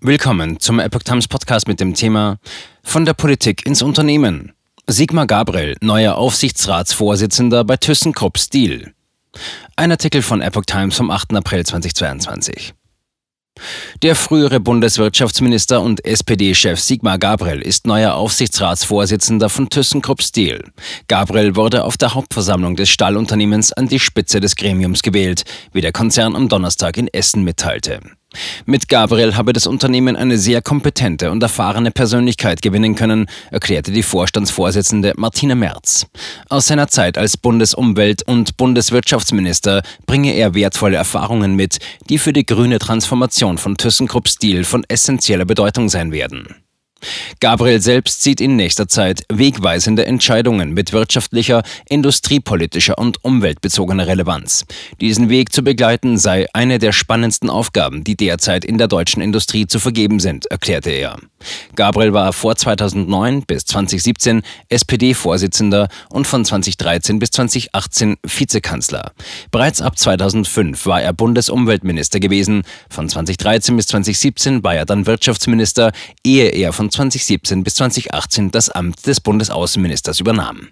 Willkommen zum Epoch Times Podcast mit dem Thema Von der Politik ins Unternehmen. Sigmar Gabriel, neuer Aufsichtsratsvorsitzender bei ThyssenKrupp Steel. Ein Artikel von Epoch Times vom 8. April 2022. Der frühere Bundeswirtschaftsminister und SPD-Chef Sigmar Gabriel ist neuer Aufsichtsratsvorsitzender von ThyssenKrupp Steel. Gabriel wurde auf der Hauptversammlung des Stahlunternehmens an die Spitze des Gremiums gewählt, wie der Konzern am Donnerstag in Essen mitteilte. Mit Gabriel habe das Unternehmen eine sehr kompetente und erfahrene Persönlichkeit gewinnen können, erklärte die Vorstandsvorsitzende Martina Merz. Aus seiner Zeit als Bundesumwelt- und Bundeswirtschaftsminister bringe er wertvolle Erfahrungen mit, die für die grüne Transformation von ThyssenKrupp Steel von essentieller Bedeutung sein werden. Gabriel selbst sieht in nächster Zeit wegweisende Entscheidungen mit wirtschaftlicher, industriepolitischer und umweltbezogener Relevanz. Diesen Weg zu begleiten sei eine der spannendsten Aufgaben, die derzeit in der deutschen Industrie zu vergeben sind, erklärte er. Gabriel war vor 2009 bis 2017 SPD-Vorsitzender und von 2013 bis 2018 Vizekanzler. Bereits ab 2005 war er Bundesumweltminister gewesen. Von 2013 bis 2017 war er dann Wirtschaftsminister, ehe er von 2017 bis 2018 das Amt des Bundesaußenministers übernahm.